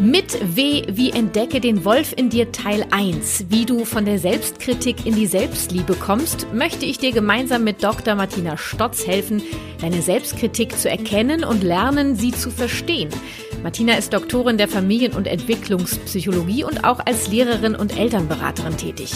Mit W wie Entdecke den Wolf in dir Teil 1, wie du von der Selbstkritik in die Selbstliebe kommst, möchte ich dir gemeinsam mit Dr. Martina Stotz helfen, deine Selbstkritik zu erkennen und lernen, sie zu verstehen. Martina ist Doktorin der Familien- und Entwicklungspsychologie und auch als Lehrerin und Elternberaterin tätig.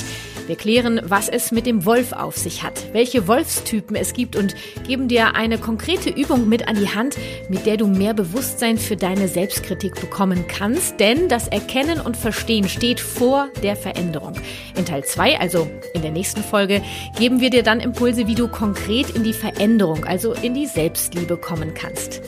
Wir klären, was es mit dem Wolf auf sich hat, welche Wolfstypen es gibt und geben dir eine konkrete Übung mit an die Hand, mit der du mehr Bewusstsein für deine Selbstkritik bekommen kannst, denn das Erkennen und Verstehen steht vor der Veränderung. In Teil 2, also in der nächsten Folge, geben wir dir dann Impulse, wie du konkret in die Veränderung, also in die Selbstliebe kommen kannst.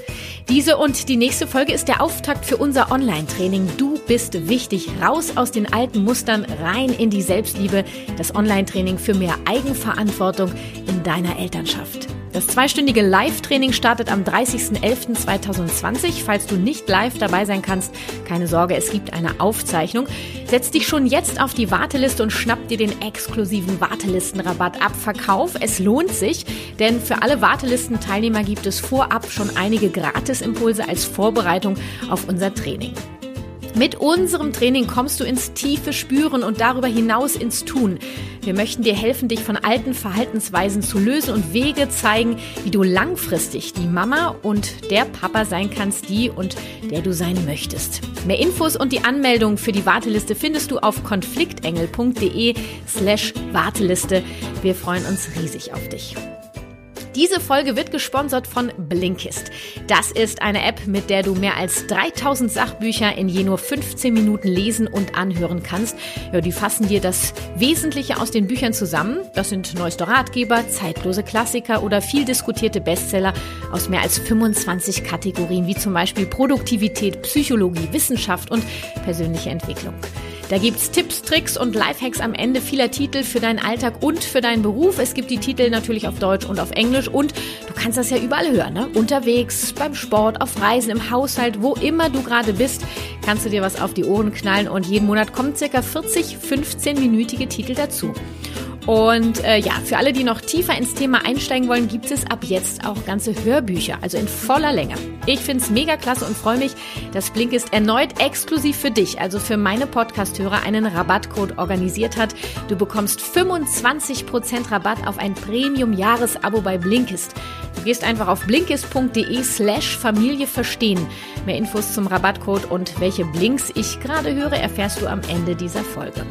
Diese und die nächste Folge ist der Auftakt für unser Online-Training. Du bist wichtig. Raus aus den alten Mustern, rein in die Selbstliebe. Das Online-Training für mehr Eigenverantwortung in deiner Elternschaft. Das zweistündige Live-Training startet am 30.11.2020. Falls du nicht live dabei sein kannst, keine Sorge, es gibt eine Aufzeichnung. Setz dich schon jetzt auf die Warteliste und schnapp dir den exklusiven Wartelistenrabatt ab. Verkauf, es lohnt sich, denn für alle Wartelistenteilnehmer gibt es vorab schon einige Gratisimpulse als Vorbereitung auf unser Training. Mit unserem Training kommst du ins tiefe Spüren und darüber hinaus ins Tun. Wir möchten dir helfen, dich von alten Verhaltensweisen zu lösen und Wege zeigen, wie du langfristig die Mama und der Papa sein kannst, die und der du sein möchtest. Mehr Infos und die Anmeldung für die Warteliste findest du auf konfliktengel.de slash Warteliste. Wir freuen uns riesig auf dich. Diese Folge wird gesponsert von Blinkist. Das ist eine App, mit der du mehr als 3000 Sachbücher in je nur 15 Minuten lesen und anhören kannst. Ja, die fassen dir das Wesentliche aus den Büchern zusammen. Das sind neueste Ratgeber, zeitlose Klassiker oder viel diskutierte Bestseller aus mehr als 25 Kategorien, wie zum Beispiel Produktivität, Psychologie, Wissenschaft und persönliche Entwicklung. Da gibt's Tipps, Tricks und Lifehacks am Ende vieler Titel für deinen Alltag und für deinen Beruf. Es gibt die Titel natürlich auf Deutsch und auf Englisch und du kannst das ja überall hören, ne? Unterwegs, beim Sport, auf Reisen, im Haushalt, wo immer du gerade bist, kannst du dir was auf die Ohren knallen und jeden Monat kommen circa 40 15-minütige Titel dazu. Und äh, ja, für alle, die noch tiefer ins Thema einsteigen wollen, gibt es ab jetzt auch ganze Hörbücher, also in voller Länge. Ich finde es mega klasse und freue mich, dass Blinkist erneut exklusiv für dich, also für meine Podcast-Hörer, einen Rabattcode organisiert hat. Du bekommst 25% Rabatt auf ein Premium-Jahresabo bei Blinkist. Du gehst einfach auf blinkist.de slash Familie verstehen. Mehr Infos zum Rabattcode und welche Blinks ich gerade höre, erfährst du am Ende dieser Folge.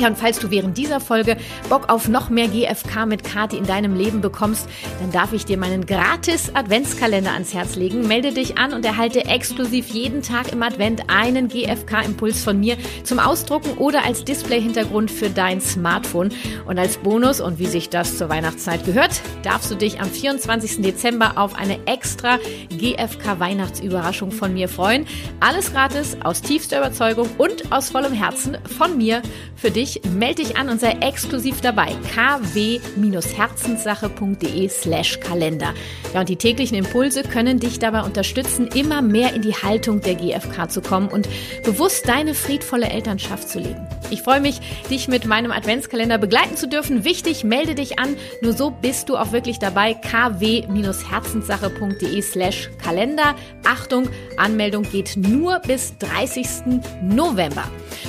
Ja, und falls du während dieser Folge Bock auf noch mehr GFK mit Kati in deinem Leben bekommst, dann darf ich dir meinen gratis Adventskalender ans Herz legen. Melde dich an und erhalte exklusiv jeden Tag im Advent einen GFK-Impuls von mir zum Ausdrucken oder als Display-Hintergrund für dein Smartphone. Und als Bonus und wie sich das zur Weihnachtszeit gehört, darfst du dich am 24. Dezember auf eine extra GFK-Weihnachtsüberraschung von mir freuen. Alles gratis, aus tiefster Überzeugung und aus vollem Herzen von mir für dich dich, melde dich an und sei exklusiv dabei. kw-herzenssache.de slash Kalender. Ja, und die täglichen Impulse können dich dabei unterstützen, immer mehr in die Haltung der GfK zu kommen und bewusst deine friedvolle Elternschaft zu leben. Ich freue mich, dich mit meinem Adventskalender begleiten zu dürfen. Wichtig, melde dich an. Nur so bist du auch wirklich dabei. kw-herzenssache.de slash Kalender. Achtung, Anmeldung geht nur bis 30. November.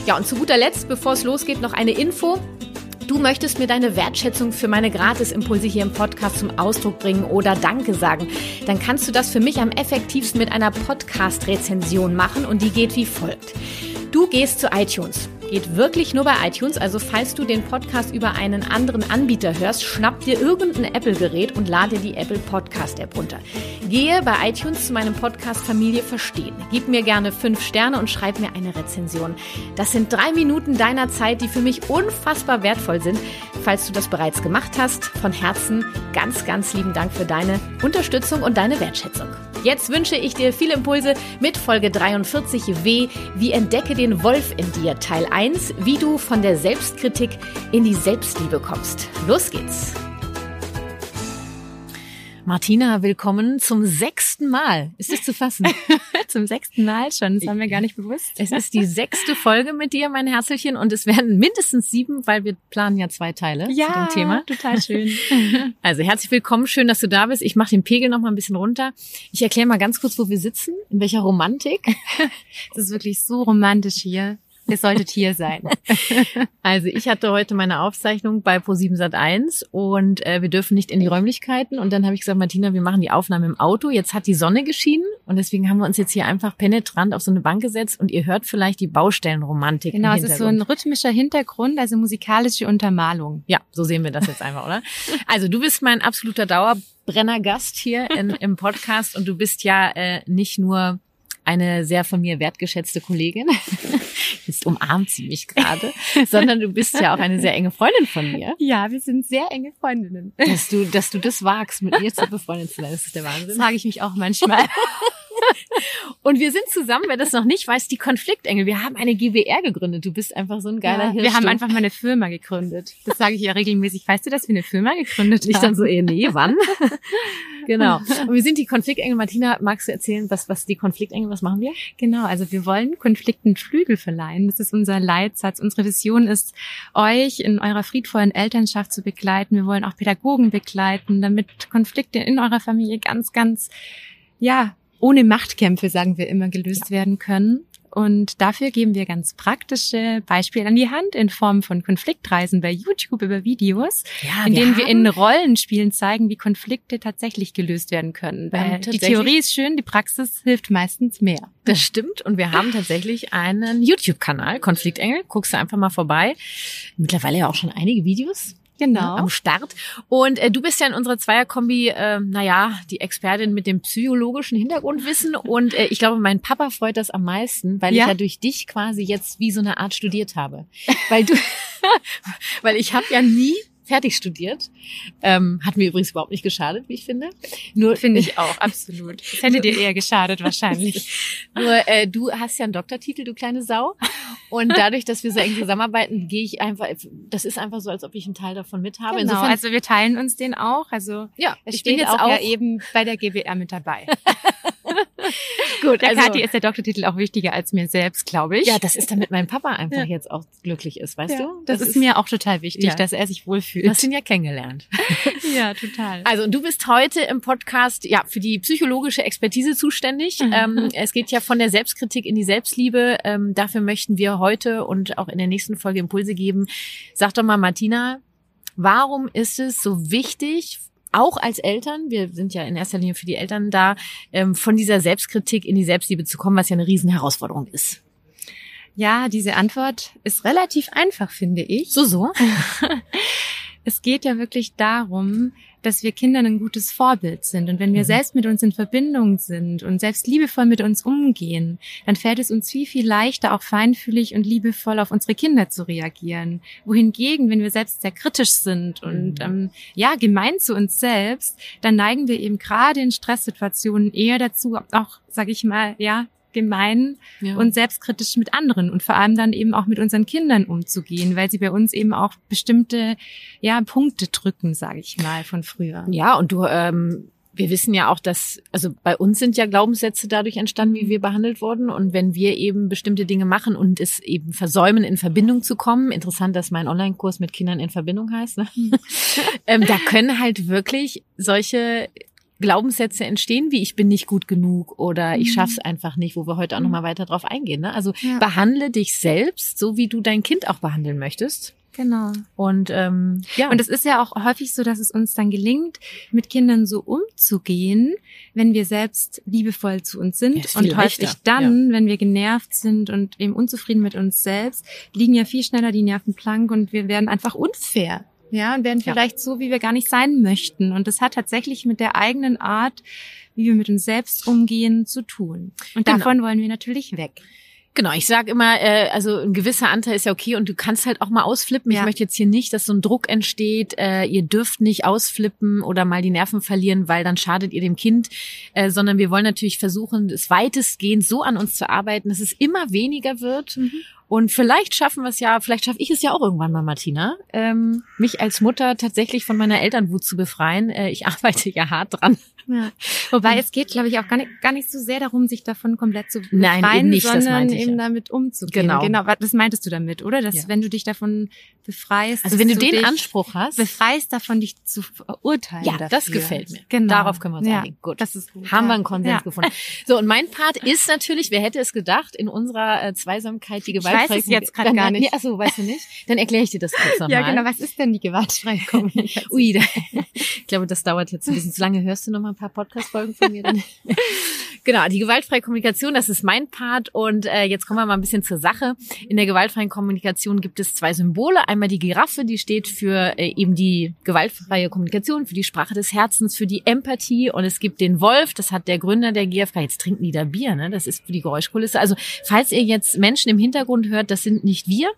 Ja, und zu guter Letzt, bevor es losgeht, noch eine Info. Du möchtest mir deine Wertschätzung für meine Gratisimpulse hier im Podcast zum Ausdruck bringen oder Danke sagen, dann kannst du das für mich am effektivsten mit einer Podcast-Rezension machen und die geht wie folgt. Du gehst zu iTunes Geht wirklich nur bei iTunes. Also falls du den Podcast über einen anderen Anbieter hörst, schnapp dir irgendein Apple-Gerät und lade die Apple Podcast-App runter. Gehe bei iTunes zu meinem Podcast Familie Verstehen. Gib mir gerne fünf Sterne und schreib mir eine Rezension. Das sind drei Minuten deiner Zeit, die für mich unfassbar wertvoll sind. Falls du das bereits gemacht hast, von Herzen ganz, ganz lieben Dank für deine Unterstützung und deine Wertschätzung. Jetzt wünsche ich dir viele Impulse mit Folge 43w, wie entdecke den Wolf in dir, Teil 1, wie du von der Selbstkritik in die Selbstliebe kommst. Los geht's! Martina, willkommen zum sechsten Mal. Ist es zu fassen? zum sechsten Mal schon, das war mir gar nicht bewusst. Es ist die sechste Folge mit dir, mein Herzchen, und es werden mindestens sieben, weil wir planen ja zwei Teile ja, zu dem Thema. total schön. Also herzlich willkommen, schön, dass du da bist. Ich mache den Pegel noch mal ein bisschen runter. Ich erkläre mal ganz kurz, wo wir sitzen, in welcher Romantik. Es ist wirklich so romantisch hier. Ihr solltet hier sein. Also ich hatte heute meine Aufzeichnung bei Pro7 Sat1 und äh, wir dürfen nicht in die Räumlichkeiten. Und dann habe ich gesagt, Martina, wir machen die Aufnahme im Auto. Jetzt hat die Sonne geschienen und deswegen haben wir uns jetzt hier einfach penetrant auf so eine Bank gesetzt und ihr hört vielleicht die Baustellenromantik. Genau, es ist so ein rhythmischer Hintergrund, also musikalische Untermalung. Ja, so sehen wir das jetzt einfach, oder? Also du bist mein absoluter Dauerbrennergast hier in, im Podcast und du bist ja äh, nicht nur eine sehr von mir wertgeschätzte Kollegin. Jetzt umarmt sie mich gerade, sondern du bist ja auch eine sehr enge Freundin von mir. Ja, wir sind sehr enge Freundinnen. Dass du, dass du das wagst, mit mir zu befreundet zu sein, das ist der Wahnsinn. Das frage ich mich auch manchmal. Und wir sind zusammen, wer das noch nicht weiß, die Konfliktengel. Wir haben eine GWR gegründet. Du bist einfach so ein geiler ja, Hirsch. Wir haben einfach mal eine Firma gegründet. Das sage ich ja regelmäßig. Weißt du, dass wir eine Firma gegründet haben? Ich dann so, eh, nee, wann? genau. Und wir sind die Konfliktengel. Martina, magst du erzählen, was, was die Konfliktengel, was machen wir? Genau, also wir wollen Konflikten Flügel verleihen. Das ist unser Leitsatz. Unsere Vision ist, euch in eurer friedvollen Elternschaft zu begleiten. Wir wollen auch Pädagogen begleiten, damit Konflikte in eurer Familie ganz, ganz, ja, ohne Machtkämpfe, sagen wir immer, gelöst ja. werden können. Und dafür geben wir ganz praktische Beispiele an die Hand in Form von Konfliktreisen bei YouTube über Videos, ja, in denen wir in Rollenspielen zeigen, wie Konflikte tatsächlich gelöst werden können. Weil die Theorie ist schön, die Praxis hilft meistens mehr. Das stimmt. Und wir haben tatsächlich einen YouTube-Kanal, Konfliktengel. Guckst du einfach mal vorbei. Mittlerweile ja auch schon einige Videos genau. am Start. Und äh, du bist ja in unserer Zweierkombi, äh, naja, die Expertin mit dem psychologischen Hintergrundwissen. Und äh, ich glaube, mein Papa freut das am meisten, weil ja? ich ja durch dich quasi jetzt wie so eine Art studiert habe. Weil du, weil ich habe ja nie fertig studiert. Ähm, hat mir übrigens überhaupt nicht geschadet, wie ich finde. Nur finde ich auch, absolut. Es hätte dir eher geschadet wahrscheinlich. Nur äh, du hast ja einen Doktortitel, du kleine Sau. Und dadurch, dass wir so eng zusammenarbeiten, gehe ich einfach, das ist einfach so, als ob ich einen Teil davon mit habe. Genau, Insofern, also wir teilen uns den auch. Also ja, ich bin jetzt auch, auch ja eben bei der GWR mit dabei. Gut, der also, Kathi ist der Doktortitel auch wichtiger als mir selbst, glaube ich. Ja, das ist damit mein Papa einfach ja. jetzt auch glücklich ist, weißt ja, du? Das, das ist, ist, mir auch total wichtig, ja. dass er sich wohlfühlt. Du hast ihn ja kennengelernt. ja, total. Also und du bist heute im Podcast ja für die psychologische Expertise zuständig. Mhm. Ähm, es geht ja von der Selbstkritik in die Selbstliebe. Ähm, dafür möchten wir heute und auch in der nächsten Folge Impulse geben. Sag doch mal, Martina, warum ist es so wichtig auch als Eltern, wir sind ja in erster Linie für die Eltern da, ähm, von dieser Selbstkritik in die Selbstliebe zu kommen, was ja eine Riesenherausforderung ist. Ja, diese Antwort ist relativ einfach, finde ich. So, so. es geht ja wirklich darum, dass wir Kindern ein gutes Vorbild sind. Und wenn wir mhm. selbst mit uns in Verbindung sind und selbst liebevoll mit uns umgehen, dann fällt es uns viel, viel leichter, auch feinfühlig und liebevoll auf unsere Kinder zu reagieren. Wohingegen, wenn wir selbst sehr kritisch sind und mhm. ähm, ja, gemein zu uns selbst, dann neigen wir eben gerade in Stresssituationen eher dazu, auch, sag ich mal, ja, gemein ja. und selbstkritisch mit anderen und vor allem dann eben auch mit unseren Kindern umzugehen, weil sie bei uns eben auch bestimmte ja Punkte drücken, sage ich mal, von früher. Ja, und du ähm wir wissen ja auch, dass, also bei uns sind ja Glaubenssätze dadurch entstanden, wie wir behandelt wurden. Und wenn wir eben bestimmte Dinge machen und es eben versäumen, in Verbindung zu kommen, interessant, dass mein Online-Kurs mit Kindern in Verbindung heißt, ne? ähm, da können halt wirklich solche Glaubenssätze entstehen, wie ich bin nicht gut genug oder ich mhm. schaff's einfach nicht, wo wir heute auch mhm. nochmal weiter drauf eingehen. Ne? Also ja. behandle dich selbst, so wie du dein Kind auch behandeln möchtest. Genau. Und ähm, ja. Und es ist ja auch häufig so, dass es uns dann gelingt, mit Kindern so umzugehen, wenn wir selbst liebevoll zu uns sind. Ja, und häufig leichter. dann, ja. wenn wir genervt sind und eben unzufrieden mit uns selbst, liegen ja viel schneller die Nerven blank und wir werden einfach unfair ja, und werden vielleicht ja. so, wie wir gar nicht sein möchten. Und das hat tatsächlich mit der eigenen Art, wie wir mit uns selbst umgehen, zu tun. Und genau. davon wollen wir natürlich weg. Genau, ich sage immer, äh, also ein gewisser Anteil ist ja okay und du kannst halt auch mal ausflippen. Ja. Ich möchte jetzt hier nicht, dass so ein Druck entsteht, äh, ihr dürft nicht ausflippen oder mal die Nerven verlieren, weil dann schadet ihr dem Kind, äh, sondern wir wollen natürlich versuchen, es weitestgehend so an uns zu arbeiten, dass es immer weniger wird. Und vielleicht schaffen wir es ja, vielleicht schaffe ich es ja auch irgendwann mal, Martina, ähm, mich als Mutter tatsächlich von meiner Elternwut zu befreien. Äh, ich arbeite ja hart dran. Ja. Wobei es geht, glaube ich, auch gar nicht, gar nicht so sehr darum, sich davon komplett zu befreien, Nein, eben nicht, das sondern eben ja. damit umzugehen. Genau. genau. was- Das meintest du damit, oder? Dass Ja. wenn du dich davon befreist, Also wenn du den dich Anspruch hast, befreist davon, dich zu verurteilen. ja, das dafür. gefällt mir. Genau. Darauf können wir uns ja, einigen. Gut. Das ist gut. Haben wir einen Konsens gefunden. So, und mein Part ist natürlich, wer hätte es gedacht, in unserer äh, Zweisamkeit die weiß es jetzt Dann- gar nicht. Nee, achso, weißt du nicht? Dann erkläre ich dir das kurz nochmal. Ja, genau. Was ist denn die gewaltfreie Kommunikation? Ui, da, ich glaube, das dauert jetzt ein bisschen zu lange. Hörst du noch mal ein paar Podcast-Folgen von mir? Dann? Genau, die gewaltfreie Kommunikation, das ist mein Part. Und äh, jetzt kommen wir mal ein bisschen zur Sache. In der gewaltfreien Kommunikation gibt es zwei Symbole. Einmal die Giraffe, die steht für äh, eben die gewaltfreie Kommunikation, für die Sprache des Herzens, für die Empathie. Und es gibt den Wolf, das hat der Gründer der GfK. Jetzt trinken die da Bier, ne? Das ist für die Geräuschkulisse. Also, falls ihr jetzt Menschen im Hintergrund hört, das sind nicht wir.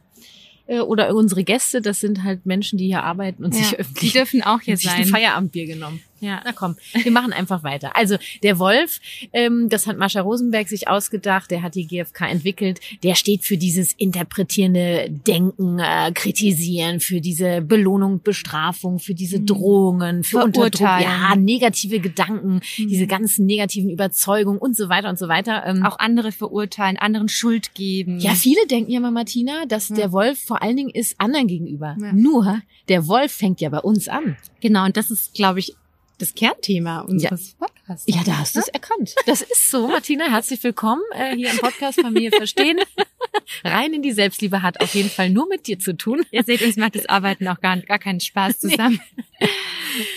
äh, Oder unsere Gäste, das sind halt Menschen, die hier arbeiten und sich Ja, öffentlich die dürfen auch hier sich ein sein. Feierabendbier genommen. Ja. Na komm, wir machen einfach weiter. Also der Wolf, ähm, das hat Mascha Rosenberg sich ausgedacht, der hat die GfK entwickelt, der steht für dieses interpretierende Denken, äh, Kritisieren, für diese Belohnung, Bestrafung, für diese Drohungen, für Unterdruck, Verurteilen. ja, negative Gedanken, diese ganzen negativen Überzeugungen und so weiter und so weiter. Ähm, Auch andere verurteilen, anderen Schuld geben. ja, viele denken ja mal, Martina, dass Ja. der Wolf vor allen Dingen ist anderen gegenüber. Ja. Nur, der Wolf fängt ja bei uns an. Genau, und das ist, glaube ich, das Kernthema unseres Podcasts. Ja, da hast du es erkannt. Das ist so, Martina. Herzlich willkommen äh, hier im Podcast Familie Verstehen. Rein in die Selbstliebe hat auf jeden Fall nur mit dir zu tun. Ihr seht, uns macht das Arbeiten auch gar, gar keinen Spaß zusammen.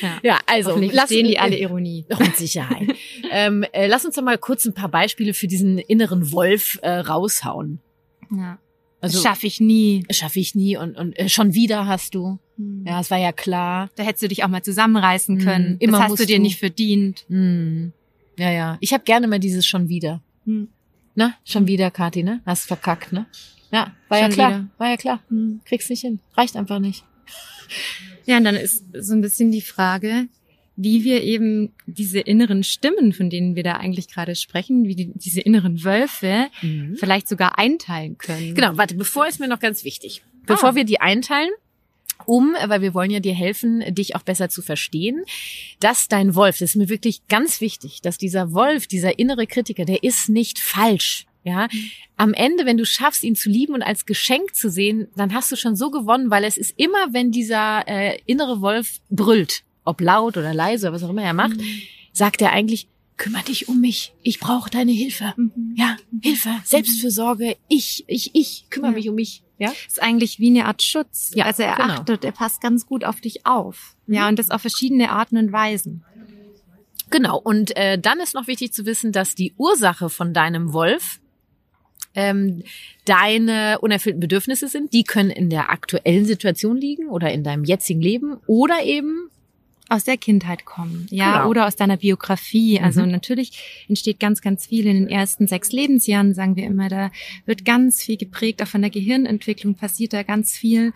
ja. Ja, also lass verstehen die alle Ironie. Doch, mit Sicherheit. ähm, äh, lass uns doch mal kurz ein paar Beispiele für diesen inneren Wolf äh, raushauen. Ja. Also schaffe ich nie. schaffe ich nie und, und äh, schon wieder hast du. Ja. Ja, es war ja klar. Da hättest du dich auch mal zusammenreißen Mhm. können. Immer das hast du dir nicht verdient. Hm. Ja, ja. Ich habe gerne mal dieses schon wieder. Hm. Na, schon wieder, Kathi, ne? Hast verkackt, ne? Ja, war ja Schon klar. wieder. War ja klar. Hm. Kriegst nicht hin. Reicht einfach nicht. Ja, und dann ist so ein bisschen die Frage, wie wir eben diese inneren Stimmen, von denen wir da eigentlich gerade sprechen, wie die, diese inneren Wölfe vielleicht sogar einteilen können. Genau, warte, bevor ist mir noch ganz wichtig. Bevor Ah. wir die einteilen, um, weil wir wollen ja dir helfen, dich auch besser zu verstehen, dass dein Wolf, das ist mir wirklich ganz wichtig, dass dieser Wolf, dieser innere Kritiker, der ist nicht falsch. Ja, am Ende, wenn du schaffst, ihn zu lieben und als Geschenk zu sehen, dann hast du schon so gewonnen, weil es ist immer, wenn dieser äh, innere Wolf brüllt, ob laut oder leise oder was auch immer er macht, sagt er eigentlich, kümmere dich um mich, ich brauche deine Hilfe. Mhm. Ja, Hilfe, Selbstfürsorge, ich, ich, ich kümmere Ja. mich um mich. Ja, ist eigentlich wie eine Art Schutz. Ja, also er genau. achtet, er passt ganz gut auf dich auf. Ja, Mhm. und das auf verschiedene Arten und Weisen. genau. Und äh, dann ist noch wichtig zu wissen, dass die Ursache von deinem Wolf ähm, deine unerfüllten Bedürfnisse sind. Die können in der aktuellen Situation liegen oder in deinem jetzigen Leben oder eben Aus der Kindheit kommen, ja, Genau. oder aus deiner Biografie. Also Mhm. natürlich entsteht ganz, ganz viel in den ersten sechs Lebensjahren, sagen wir immer. Da wird ganz viel geprägt, auch von der Gehirnentwicklung passiert da ganz viel.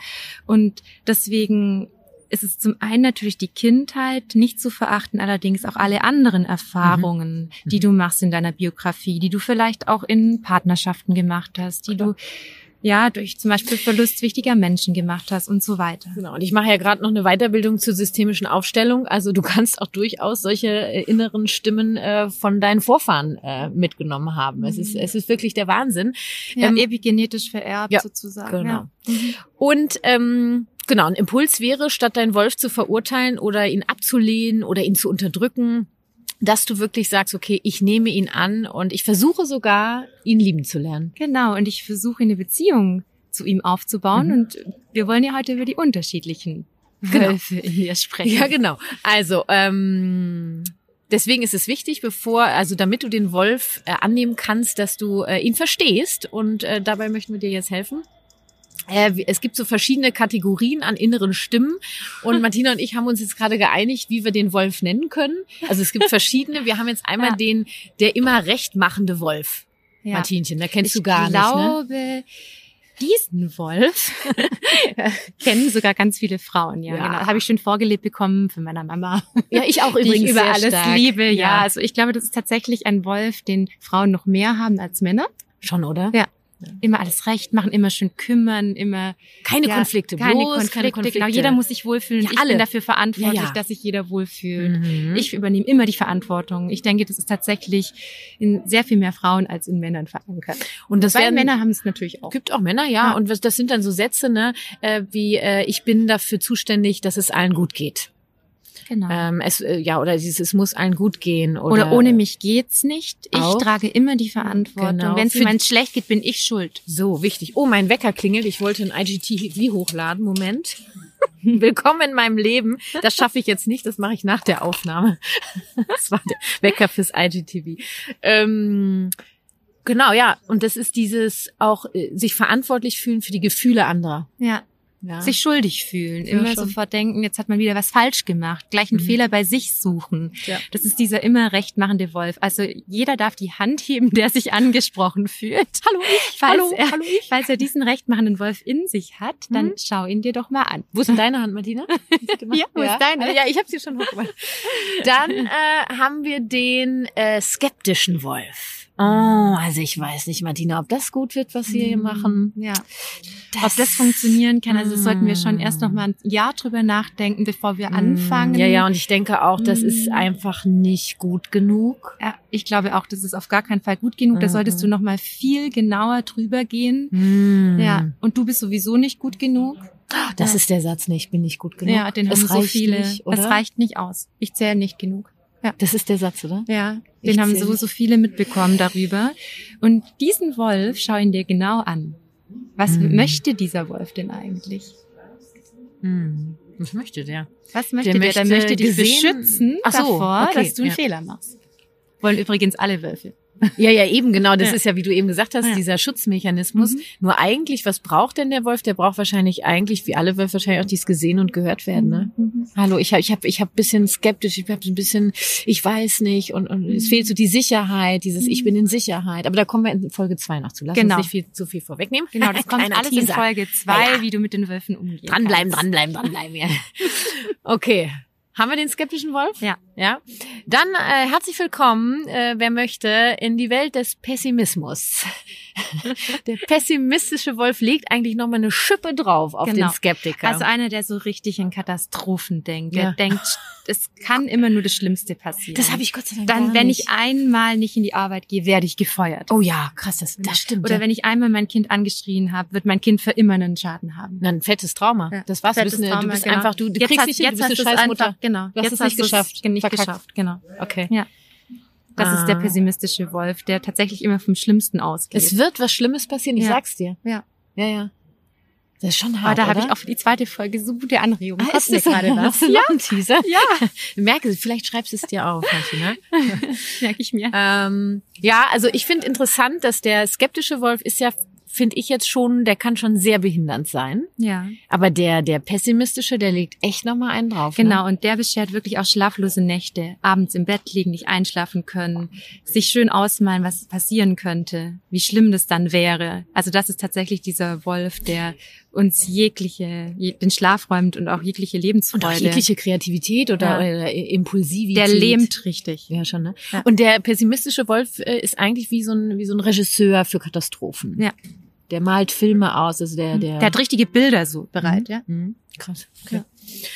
Und deswegen ist es zum einen natürlich die Kindheit nicht zu verachten, allerdings auch alle anderen Erfahrungen, die du machst in deiner Biografie, die du vielleicht auch in Partnerschaften gemacht hast, die du ja durch zum Beispiel Verlust wichtiger Menschen gemacht hast und so weiter. Genau, und ich mache ja gerade noch eine Weiterbildung zur systemischen Aufstellung. Also du kannst auch durchaus solche äh, inneren Stimmen äh, von deinen Vorfahren äh, mitgenommen haben. Es ist, es ist wirklich der Wahnsinn. Ja, Ähm, epigenetisch vererbt ja, sozusagen. genau. Ja. Mhm. Und ähm, genau, ein Impuls wäre, statt deinen Wolf zu verurteilen oder ihn abzulehnen oder ihn zu unterdrücken, dass du wirklich sagst, okay, ich nehme ihn an und ich versuche sogar, ihn lieben zu lernen. Genau, und ich versuche eine Beziehung zu ihm aufzubauen Mhm. und wir wollen ja heute über die unterschiedlichen Genau. Wölfe in dir sprechen. Ja, genau. Also, ähm, deswegen ist es wichtig, bevor, also damit du den Wolf äh, annehmen kannst, dass du äh, ihn verstehst und äh, dabei möchten wir dir jetzt helfen. Äh, es gibt so verschiedene Kategorien an inneren Stimmen und Martina und ich haben uns jetzt gerade geeinigt, wie wir den Wolf nennen können. Also es gibt verschiedene. Wir haben jetzt einmal Ja. den, der immer recht machende Wolf. Ja. Martinchen, da kennst ich du gar glaube, nicht, ne? diesen Wolf kennen sogar ganz viele Frauen. Ja, Ja. genau. Habe ich schon vorgelebt bekommen von meiner Mama, Ja, ich auch übrigens ich über alles stark. liebe. Ja. Ja. also ich glaube, das ist tatsächlich ein Wolf, den Frauen noch mehr haben als Männer. Schon, oder? Ja. Immer alles recht machen, immer schön kümmern, immer Keine ja, Konflikte, keine bloß Konflikte. keine Konflikte. Genau, jeder muss sich wohlfühlen. Ja, ich alle. bin dafür verantwortlich, Ja, ja. dass sich jeder wohlfühlt. Mhm. Ich übernehme immer die Verantwortung. Ich denke, das ist tatsächlich in sehr viel mehr Frauen als in Männern verankert. und das Weil werden Männer haben es natürlich auch. Gibt auch Männer, ja. Ja. Und das sind dann so Sätze, ne, äh, wie äh, ich bin dafür zuständig, dass es allen gut geht. Genau. Ähm, es, äh, ja, oder dieses, es muss allen gut gehen. Oder, Oder ohne mich geht's nicht. Ich Auch. trage immer die Verantwortung. Genau. Wenn es Für- jemand schlecht geht, bin ich schuld. So, wichtig. Oh, mein Wecker klingelt. Ich wollte ein IGTV hochladen. Moment. Willkommen in meinem Leben. Das schaffe ich jetzt nicht. Das mache ich nach der Aufnahme. Das war der Wecker fürs IGTV. Ähm, genau, ja. Und das ist dieses auch äh, sich verantwortlich fühlen für die Gefühle anderer. Ja. Ja. Sich schuldig fühlen. Ja, Immer schon. sofort denken, jetzt hat man wieder was falsch gemacht. Gleich einen Mhm. Fehler bei sich suchen. Ja. Das ist dieser immer rechtmachende Wolf. Also jeder darf die Hand heben, der sich angesprochen fühlt. hallo ich, Falls hallo, er, hallo ich. Falls er diesen rechtmachenden Wolf in sich hat, dann Mhm. schau ihn dir doch mal an. Wo ist denn deine Hand, Martina? Ja, wo ist deine? Ja, ich habe sie schon hochgemacht. Dann äh, haben wir den äh, skeptischen Wolf. Oh, also ich weiß nicht, Martina, ob das gut wird, was wir hier machen. Ja. Ob das funktionieren kann, also das sollten wir schon erst noch Mm. mal ein Jahr drüber nachdenken, bevor wir anfangen. Ja, ja, und ich denke auch, das ist Mm. einfach nicht gut genug. Ja, ich glaube auch, das ist auf gar keinen Fall gut genug. Da Mhm. solltest du noch mal viel genauer drüber gehen. Mm. Ja, und du bist sowieso nicht gut genug. Das Ja. ist der Satz, nee, ich bin nicht gut genug. Ja, den haben so viele. Nicht, das reicht nicht aus. Ich zähle nicht genug. Das ist der Satz, oder? Ja, Ich den haben zähl so, so viele mitbekommen darüber. Und diesen Wolf, schau ihn dir genau an. Was Mhm. möchte dieser Wolf denn eigentlich? Hm. Was möchte der? Was möchte der? möchte Der möchte dich beschützen so, davor, okay, dass du einen ja. Fehler machst. Wollen übrigens alle Wölfe. Ja, ja, eben, genau. Das Ja. ist ja, wie du eben gesagt hast, Ja. dieser Schutzmechanismus. Mhm. Nur eigentlich, was braucht denn der Wolf? Der braucht wahrscheinlich eigentlich, wie alle Wölfe, wahrscheinlich auch dies gesehen und gehört werden, ne? Mhm. Hallo, ich habe ich hab, ich hab bisschen skeptisch, ich habe ein bisschen, ich weiß nicht und, und es fehlt so die Sicherheit, dieses Ich bin in Sicherheit. Aber da kommen wir in Folge zwei noch zu. Lass Genau. uns nicht viel, zu viel vorwegnehmen. Genau, das kommt alles in Teaser. Folge zwei, Ja, ja. wie du mit den Wölfen umgehst. Dranbleiben, dranbleiben, dranbleiben. Ja. Okay. Haben wir den skeptischen Wolf? Ja. Ja. Dann äh, herzlich willkommen, äh, wer möchte, in die Welt des Pessimismus. Der pessimistische Wolf legt eigentlich nochmal eine Schippe drauf auf Genau. den Skeptiker. Also einer, der so richtig in Katastrophen denkt. Der Ja. denkt, es kann immer nur das Schlimmste passieren. das habe ich Gott sei Dank Dann, wenn nicht. ich einmal nicht in die Arbeit gehe, werde ich gefeuert. Oh ja, krass, das, das stimmt. Oder ja. wenn ich einmal mein Kind angeschrien habe, wird mein Kind für immer einen Schaden haben. Na, ein fettes Trauma. Ja. Das war's. Du Fettes bist, eine, du Trauma, bist genau. einfach, du, du Jetzt kriegst hast- nicht hin, du jetzt bist eine Scheißmutter. Einfach, genau. Du hast jetzt es nicht geschafft. Nicht Verkackt. geschafft, genau. Okay. Ja. Das ist der Ah. pessimistische Wolf, der tatsächlich immer vom Schlimmsten ausgeht. Es wird was Schlimmes passieren, ich Ja. sag's dir. Ja. Ja, ja. Das ist schon Aber hart, da habe ich auch für die zweite Folge so gute Anregungen. Ah, Kommt ist das gerade was? ja. noch ein Teaser? Ja, merke, vielleicht schreibst du es dir auf, Martina. merke ich mir. ähm, ja, also ich finde interessant, dass der skeptische Wolf ist ja, finde ich jetzt schon, der kann schon sehr behindernd sein. Ja, Aber der, der pessimistische, der legt echt nochmal einen drauf. genau. Ne? Und der beschert wirklich auch schlaflose Nächte, abends im Bett liegen, nicht einschlafen können, sich schön ausmalen, was passieren könnte, wie schlimm das dann wäre. Also das ist tatsächlich dieser Wolf, der uns jegliche, je- den Schlaf räumt und auch jegliche Und Lebensfreude. auch jegliche Kreativität oder, Ja. oder Impulsivität. der lähmt richtig. Ja, schon, ne? Ja. Und der pessimistische Wolf äh, ist eigentlich wie so ein, wie so ein Regisseur für Katastrophen. Ja. Der malt Filme aus, also der, der. Der hat richtige Bilder so bereit, ja. Mhm. Krass. Okay. Ja.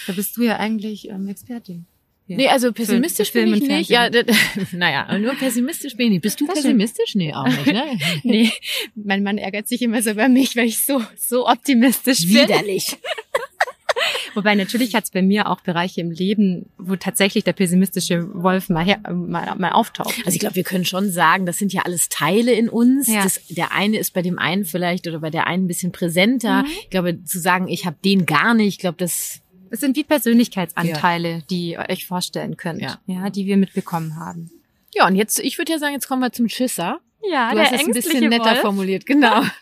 Da bist du ja eigentlich ähm, Expertin. Ja. Nee, also pessimistisch Film bin ich nicht. Ja, naja, nur pessimistisch bin ich nicht. Bist du Das stimmt. pessimistisch? Nee, auch nicht, ne? Nee, mein Mann ärgert sich immer so über mich, weil ich so, so optimistisch bin. Widerlich. Wobei natürlich hat es bei mir auch Bereiche im Leben, wo tatsächlich der pessimistische Wolf mal, her, mal, mal auftaucht. Also ich glaube, wir können schon sagen, das sind ja alles Teile in uns. Ja. Das, der eine ist bei dem einen vielleicht oder bei der einen ein bisschen präsenter. Mhm. Ich glaube, zu sagen, ich habe den gar nicht, ich glaube, das Es sind wie Persönlichkeitsanteile, die ihr euch vorstellen könnt, Ja. ja. die wir mitbekommen haben. Ja, und jetzt, ich würde ja sagen, jetzt kommen wir zum Schisser. Ja, du hast es ein bisschen netter formuliert, genau.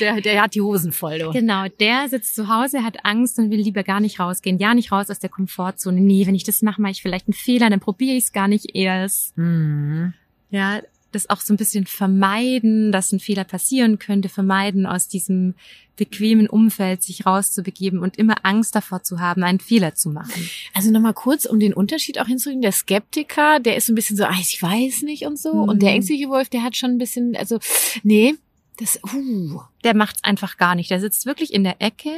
Der, der hat die Hosen voll. Du. Genau, der sitzt zu Hause, hat Angst und will lieber gar nicht rausgehen. Ja, nicht raus aus der Komfortzone. Nee, wenn ich das mache, mache ich vielleicht einen Fehler, dann probiere ich es gar nicht erst. Mhm. Ja, das auch so ein bisschen vermeiden, dass ein Fehler passieren könnte, vermeiden, aus diesem bequemen Umfeld sich rauszubegeben und immer Angst davor zu haben, einen Fehler zu machen. Also nochmal kurz, um den Unterschied auch hinzukriegen. Der Skeptiker, der ist so ein bisschen so, ah, ich weiß nicht und so. Mhm. Und der ängstliche Wolf, der hat schon ein bisschen, also, nee, das, uh. Der macht's einfach gar nicht. Der sitzt wirklich in der Ecke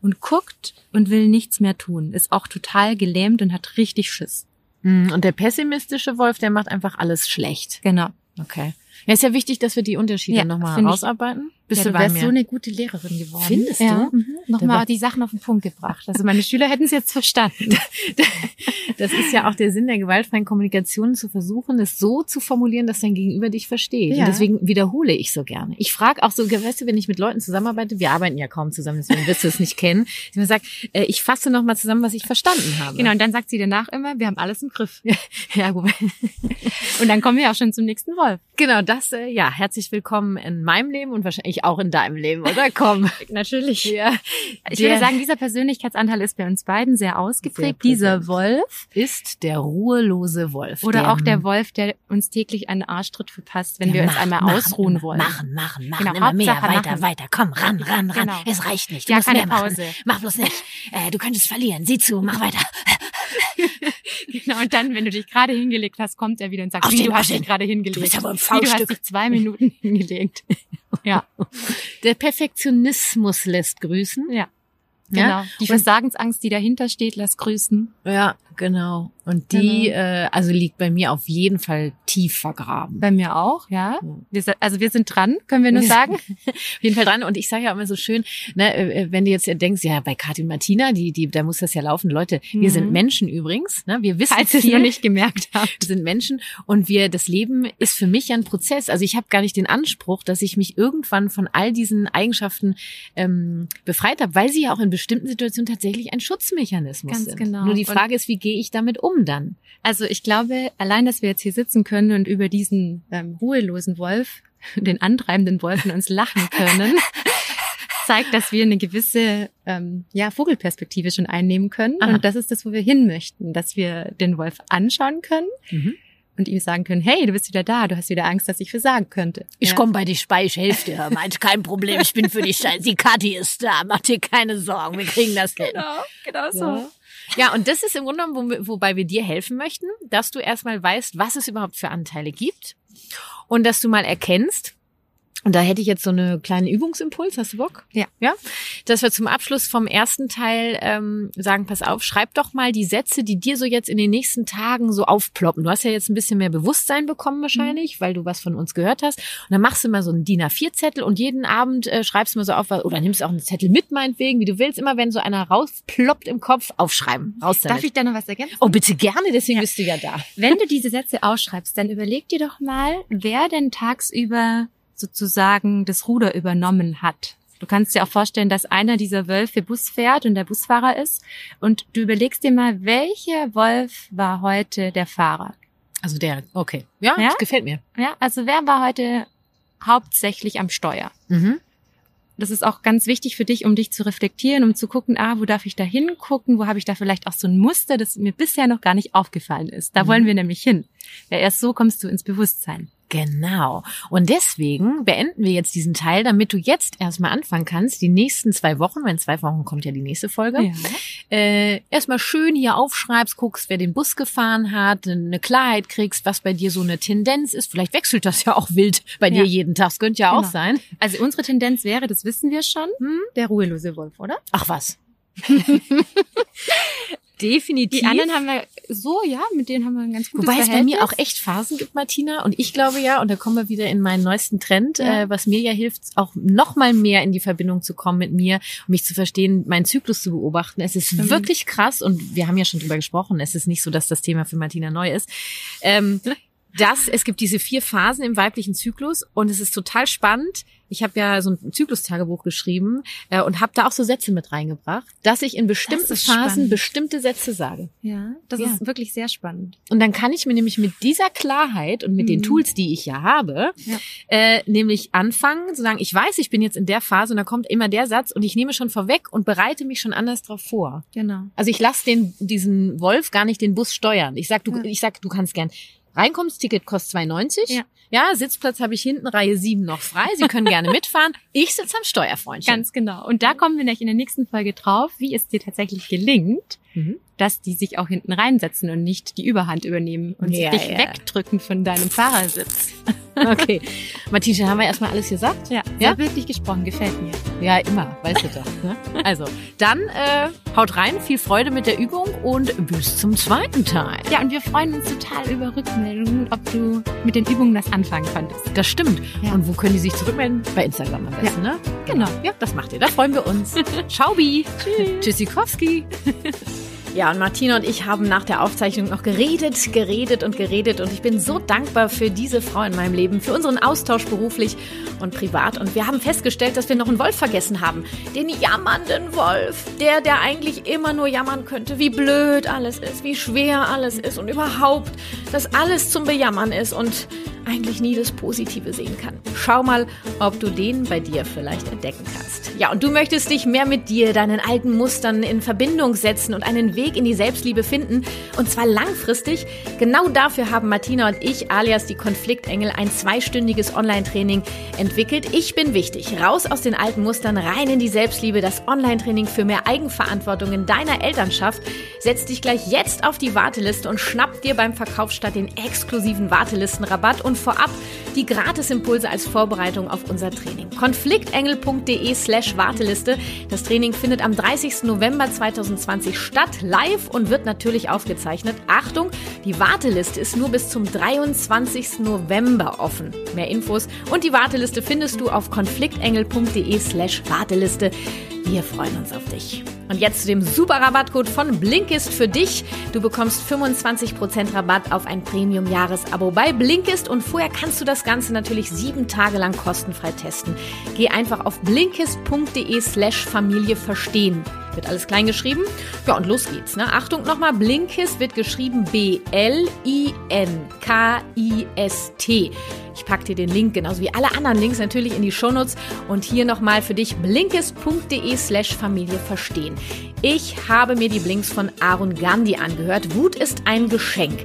und guckt und will nichts mehr tun. Ist auch total gelähmt und hat richtig Schiss. Hm, und der pessimistische Wolf, der macht einfach alles schlecht. Genau. Okay. Ja, ist ja wichtig, dass wir die Unterschiede ja, nochmal herausarbeiten. Bist ja, du, du wärst so eine gute Lehrerin geworden. Findest ja. du? Mhm. Nochmal die Sachen auf den Punkt gebracht. Also meine Schüler hätten es jetzt verstanden. das ist ja auch der Sinn der gewaltfreien Kommunikation, zu versuchen, es so zu formulieren, dass dein Gegenüber dich versteht. Ja. Und deswegen wiederhole ich so gerne. Ich frage auch so, weißt du, wenn ich mit Leuten zusammenarbeite, wir arbeiten ja kaum zusammen, deswegen wirst du es nicht kennen. Ich mir sagt, äh, ich fasse nochmal zusammen, was ich verstanden habe. Genau, und dann sagt sie danach immer, wir haben alles im Griff. ja, gut. und dann kommen wir auch schon zum nächsten Wolf. Genau, das, äh, ja, herzlich willkommen in meinem Leben und wahrscheinlich auch in deinem Leben, oder? Komm. Natürlich. Ja. Ich der, würde sagen, dieser Persönlichkeitsanteil ist bei uns beiden sehr ausgeprägt. Sehr dieser Wolf ist der ruhelose Wolf. Oder der, auch der Wolf, der uns täglich einen Arschtritt verpasst, wenn wir uns einmal machen, ausruhen wollen. Machen, machen, machen, genau, immer mehr, weiter, machen. weiter. Komm, ran, ran, ran. Genau. Es reicht nicht. Du ja, musst keine mehr Pause. Machen. Mach bloß nicht. Äh, du könntest verlieren. Sieh zu, mach weiter. genau, und dann, wenn du dich gerade hingelegt hast, kommt er wieder und sagt, wie, du hast dich gerade hingelegt. Du bist aber ein wie, du hast dich zwei Minuten hingelegt. ja. Der Perfektionismus lässt grüßen. Ja. Genau. Ja? Die Versagensangst, die dahinter steht, lässt grüßen. Ja, genau. Und die, genau. äh, also liegt bei mir auf jeden Fall tief vergraben. Bei mir auch, ja. Wir, also wir sind dran, können wir nur sagen. auf jeden Fall dran. Und ich sage ja immer so schön, ne, äh, äh, wenn du jetzt denkst, ja, bei Kathi und Martina, die, die, da muss das ja laufen. Leute, mhm. wir sind mhm. Menschen übrigens. Ne? Wir wissen Falls viel. noch nicht gemerkt habt. Wir sind Menschen und wir, das Leben ist für mich ja ein Prozess. Also ich habe gar nicht den Anspruch, dass ich mich irgendwann von all diesen Eigenschaften ähm, befreit habe, weil sie ja auch in bestimmten Situationen tatsächlich ein Schutzmechanismus Ganz sind. genau. Nur die Frage und ist, wie gehe ich damit um dann? Also ich glaube, allein, dass wir jetzt hier sitzen können und über diesen ähm, ruhelosen Wolf, den antreibenden Wolf in uns lachen können, zeigt, dass wir eine gewisse ähm, ja, Vogelperspektive schon einnehmen können. Aha. Und das ist das, wo wir hin möchten, dass wir den Wolf anschauen können. Mhm und ihm sagen können, hey, du bist wieder da, du hast wieder Angst, dass ich versagen könnte. Ich ja. komme bei dich bei, ich helfe dir. Meint kein Problem, ich bin für dich da. Die Kathi ist da, mach dir keine Sorgen, wir kriegen das hin. Genau, genau so. Ja. Ja, und das ist im Grunde genommen, wo, wobei wir dir helfen möchten, dass du erstmal weißt, was es überhaupt für Anteile gibt und dass du mal erkennst, und da hätte ich jetzt so eine kleine Übungsimpuls. Hast du Bock? Ja. Ja. Dass wir zum Abschluss vom ersten Teil ähm, sagen, pass auf, schreib doch mal die Sätze, die dir so jetzt in den nächsten Tagen so aufploppen. Du hast ja jetzt ein bisschen mehr Bewusstsein bekommen wahrscheinlich, mhm. weil du was von uns gehört hast. Und dann machst du mal so einen DIN A4-Zettel und jeden Abend äh, schreibst du mal so auf, oder nimmst auch einen Zettel mit, meinetwegen, wie du willst. Immer wenn so einer rausploppt im Kopf, aufschreiben. Raus damit. Darf ich da noch was ergänzen? Oh, bitte gerne, deswegen ja. bist du ja da. Wenn du diese Sätze ausschreibst, dann überleg dir doch mal, wer denn tagsüber sozusagen das Ruder übernommen hat. Du kannst dir auch vorstellen, dass einer dieser Wölfe Bus fährt und der Busfahrer ist. Und du überlegst dir mal, welcher Wolf war heute der Fahrer? Also der, okay. Ja, ja? das gefällt mir. Ja, also wer war heute hauptsächlich am Steuer? Mhm. Das ist auch ganz wichtig für dich, um dich zu reflektieren, um zu gucken, ah, wo darf ich da hingucken, wo habe ich da vielleicht auch so ein Muster, das mir bisher noch gar nicht aufgefallen ist. Da mhm. wollen wir nämlich hin. Ja, erst so kommst du ins Bewusstsein. Genau. Und deswegen beenden wir jetzt diesen Teil, damit du jetzt erstmal anfangen kannst, die nächsten zwei Wochen, wenn zwei Wochen kommt ja die nächste Folge, ja. äh, erstmal schön hier aufschreibst, guckst, wer den Bus gefahren hat, eine Klarheit kriegst, was bei dir so eine Tendenz ist. Vielleicht wechselt das ja auch wild bei ja. dir jeden Tag. Das könnte ja genau. auch sein. Also unsere Tendenz wäre, das wissen wir schon, hm? der ruhelose Wolf, oder? Ach was. Definitiv. Die anderen haben wir so, ja, mit denen haben wir ein ganz gutes Wobei es bei mir auch echt Phasen gibt, Martina. Und ich glaube ja, und da kommen wir wieder in meinen neuesten Trend, ja. äh, was mir ja hilft, auch noch mal mehr in die Verbindung zu kommen mit mir, um mich zu verstehen, meinen Zyklus zu beobachten. Es ist mhm. wirklich krass und wir haben ja schon drüber gesprochen. Es ist nicht so, dass das Thema für Martina neu ist. Ähm, dass es gibt diese vier Phasen im weiblichen Zyklus und es ist total spannend. Ich habe ja so ein Zyklustagebuch geschrieben äh, und habe da auch so Sätze mit reingebracht, dass ich in bestimmten Phasen spannend. bestimmte Sätze sage. Ja, das ja. ist wirklich sehr spannend. Und dann kann ich mir nämlich mit dieser Klarheit und mit mhm. den Tools, die ich ja habe, ja. Äh, nämlich anfangen zu sagen, ich weiß, ich bin jetzt in der Phase und da kommt immer der Satz und ich nehme schon vorweg und bereite mich schon anders drauf vor. Genau. Also ich lasse den diesen Wolf gar nicht den Bus steuern. Ich sag, du, ja. ich sag, du kannst gern Reinkommst, Ticket kostet 2,90. Ja. Ja, Sitzplatz habe ich hinten, Reihe 7 noch frei. Sie können gerne mitfahren. Ich sitze am Steuerfreundchen. Ganz genau. Und da kommen wir nämlich in der nächsten Folge drauf, wie es dir tatsächlich gelingt, mhm. dass die sich auch hinten reinsetzen und nicht die Überhand übernehmen und ja, dich ja. wegdrücken von deinem Fahrersitz. Okay. Martische, haben wir erstmal alles gesagt? Ja, ja? wirklich gesprochen, gefällt mir. Ja, immer, weißt du doch. Ne? Also, dann äh, haut rein, viel Freude mit der Übung und bis zum zweiten Teil. Ja, und wir freuen uns total über Rückmeldungen, ob du mit den Übungen das anfangen konntest. Das stimmt. Ja. Und wo können die sich zurückmelden? Bei Instagram am besten, ja. ne? Genau. Ja, das macht ihr. Da freuen wir uns. Ciao, Bi. Tschüss. Tschüssikowski. Ja, und Martina und ich haben nach der Aufzeichnung noch geredet, geredet und geredet. Und ich bin so dankbar für diese Frau in meinem Leben, für unseren Austausch beruflich und privat. Und wir haben festgestellt, dass wir noch einen Wolf vergessen haben. Den jammernden Wolf. Der, der eigentlich immer nur jammern könnte, wie blöd alles ist, wie schwer alles ist und überhaupt, dass alles zum Bejammern ist und eigentlich nie das Positive sehen kann. Schau mal, ob du den bei dir vielleicht entdecken kannst. Ja, und du möchtest dich mehr mit dir, deinen alten Mustern in Verbindung setzen und einen Weg in die Selbstliebe finden. Und zwar langfristig. Genau dafür haben Martina und ich, alias die Konfliktengel, ein zweistündiges Online-Training entwickelt. Ich bin wichtig. Raus aus den alten Mustern, rein in die Selbstliebe. Das Online-Training für mehr Eigenverantwortung in deiner Elternschaft. Setz dich gleich jetzt auf die Warteliste und schnapp dir beim Verkaufsstart den exklusiven Wartelistenrabatt und vorab die Gratisimpulse als Vorbereitung auf unser Training. Konfliktengel.de slash Warteliste. Das Training findet am 30. November 2020 statt, live und wird natürlich aufgezeichnet. Achtung, die Warteliste ist nur bis zum 23. November offen. Mehr Infos und die Warteliste findest du auf konfliktengel.de slash Warteliste. Wir freuen uns auf dich. Und jetzt zu dem super Rabattcode von Blinkist für dich. Du bekommst 25% Rabatt auf ein Premium-Jahresabo bei Blinkist und vorher kannst du das Ganze natürlich sieben Tage lang kostenfrei testen. Geh einfach auf blinkist.de slash Familie verstehen. Wird alles klein geschrieben. Ja, und los geht's. Ne? Achtung nochmal, Blinkist wird geschrieben B-L-I-N-K-I-S-T. Ich packe dir den Link, genauso wie alle anderen Links natürlich in die Shownotes. Und hier nochmal für dich blinkist.de slash Familie verstehen. Ich habe mir die Blinks von Aaron Gandhi angehört. Wut ist ein Geschenk.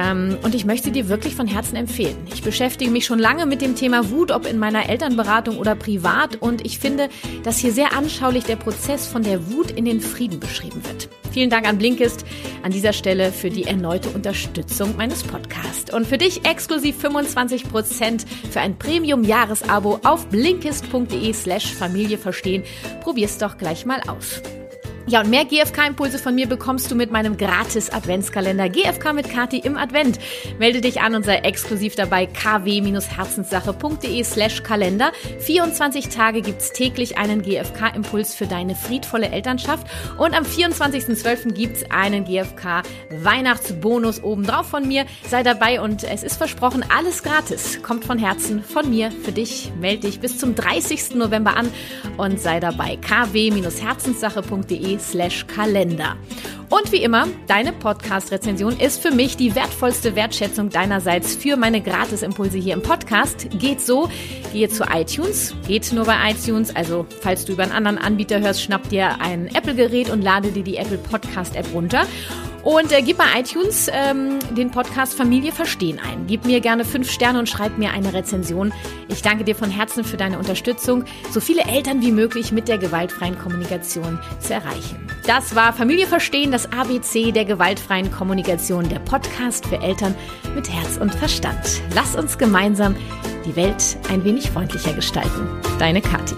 Ähm, und ich möchte dir wirklich von Herzen empfehlen. Ich beschäftige mich schon lange mit dem Thema Wut, ob in meiner Elternberatung oder privat. Und ich finde, dass hier sehr anschaulich der Prozess von der Wut in den Frieden beschrieben wird. Vielen Dank an Blinkist an dieser Stelle für die erneute Unterstützung meines Podcasts. Und für dich exklusiv 25% für ein Premium-Jahresabo auf blinkist.de slash Familie verstehen. Probier's doch gleich mal aus. Ja, und mehr GFK-Impulse von mir bekommst du mit meinem gratis Adventskalender GFK mit Kati im Advent. Melde dich an und sei exklusiv dabei kw-herzenssache.de slash Kalender. 24 Tage gibt's täglich einen GFK-Impuls für deine friedvolle Elternschaft und am 24.12. gibt's einen GFK-Weihnachtsbonus obendrauf von mir. Sei dabei und es ist versprochen, alles gratis. Kommt von Herzen von mir für dich. Melde dich bis zum 30. November an und sei dabei kw-herzenssache.de slash Kalender. Und wie immer, deine Podcast-Rezension ist für mich die wertvollste Wertschätzung deinerseits für meine Gratisimpulse hier im Podcast. Geht so, gehe zu iTunes, geht nur bei iTunes, also falls du über einen anderen Anbieter hörst, schnapp dir ein Apple-Gerät und lade dir die Apple Podcast-App runter. Und äh, gib bei iTunes ähm, den Podcast Familie Verstehen ein. Gib mir gerne fünf Sterne und schreib mir eine Rezension. Ich danke dir von Herzen für deine Unterstützung, so viele Eltern wie möglich mit der gewaltfreien Kommunikation zu erreichen. Das war Familie Verstehen, das ABC der gewaltfreien Kommunikation, der Podcast für Eltern mit Herz und Verstand. Lass uns gemeinsam die Welt ein wenig freundlicher gestalten. Deine Kathi.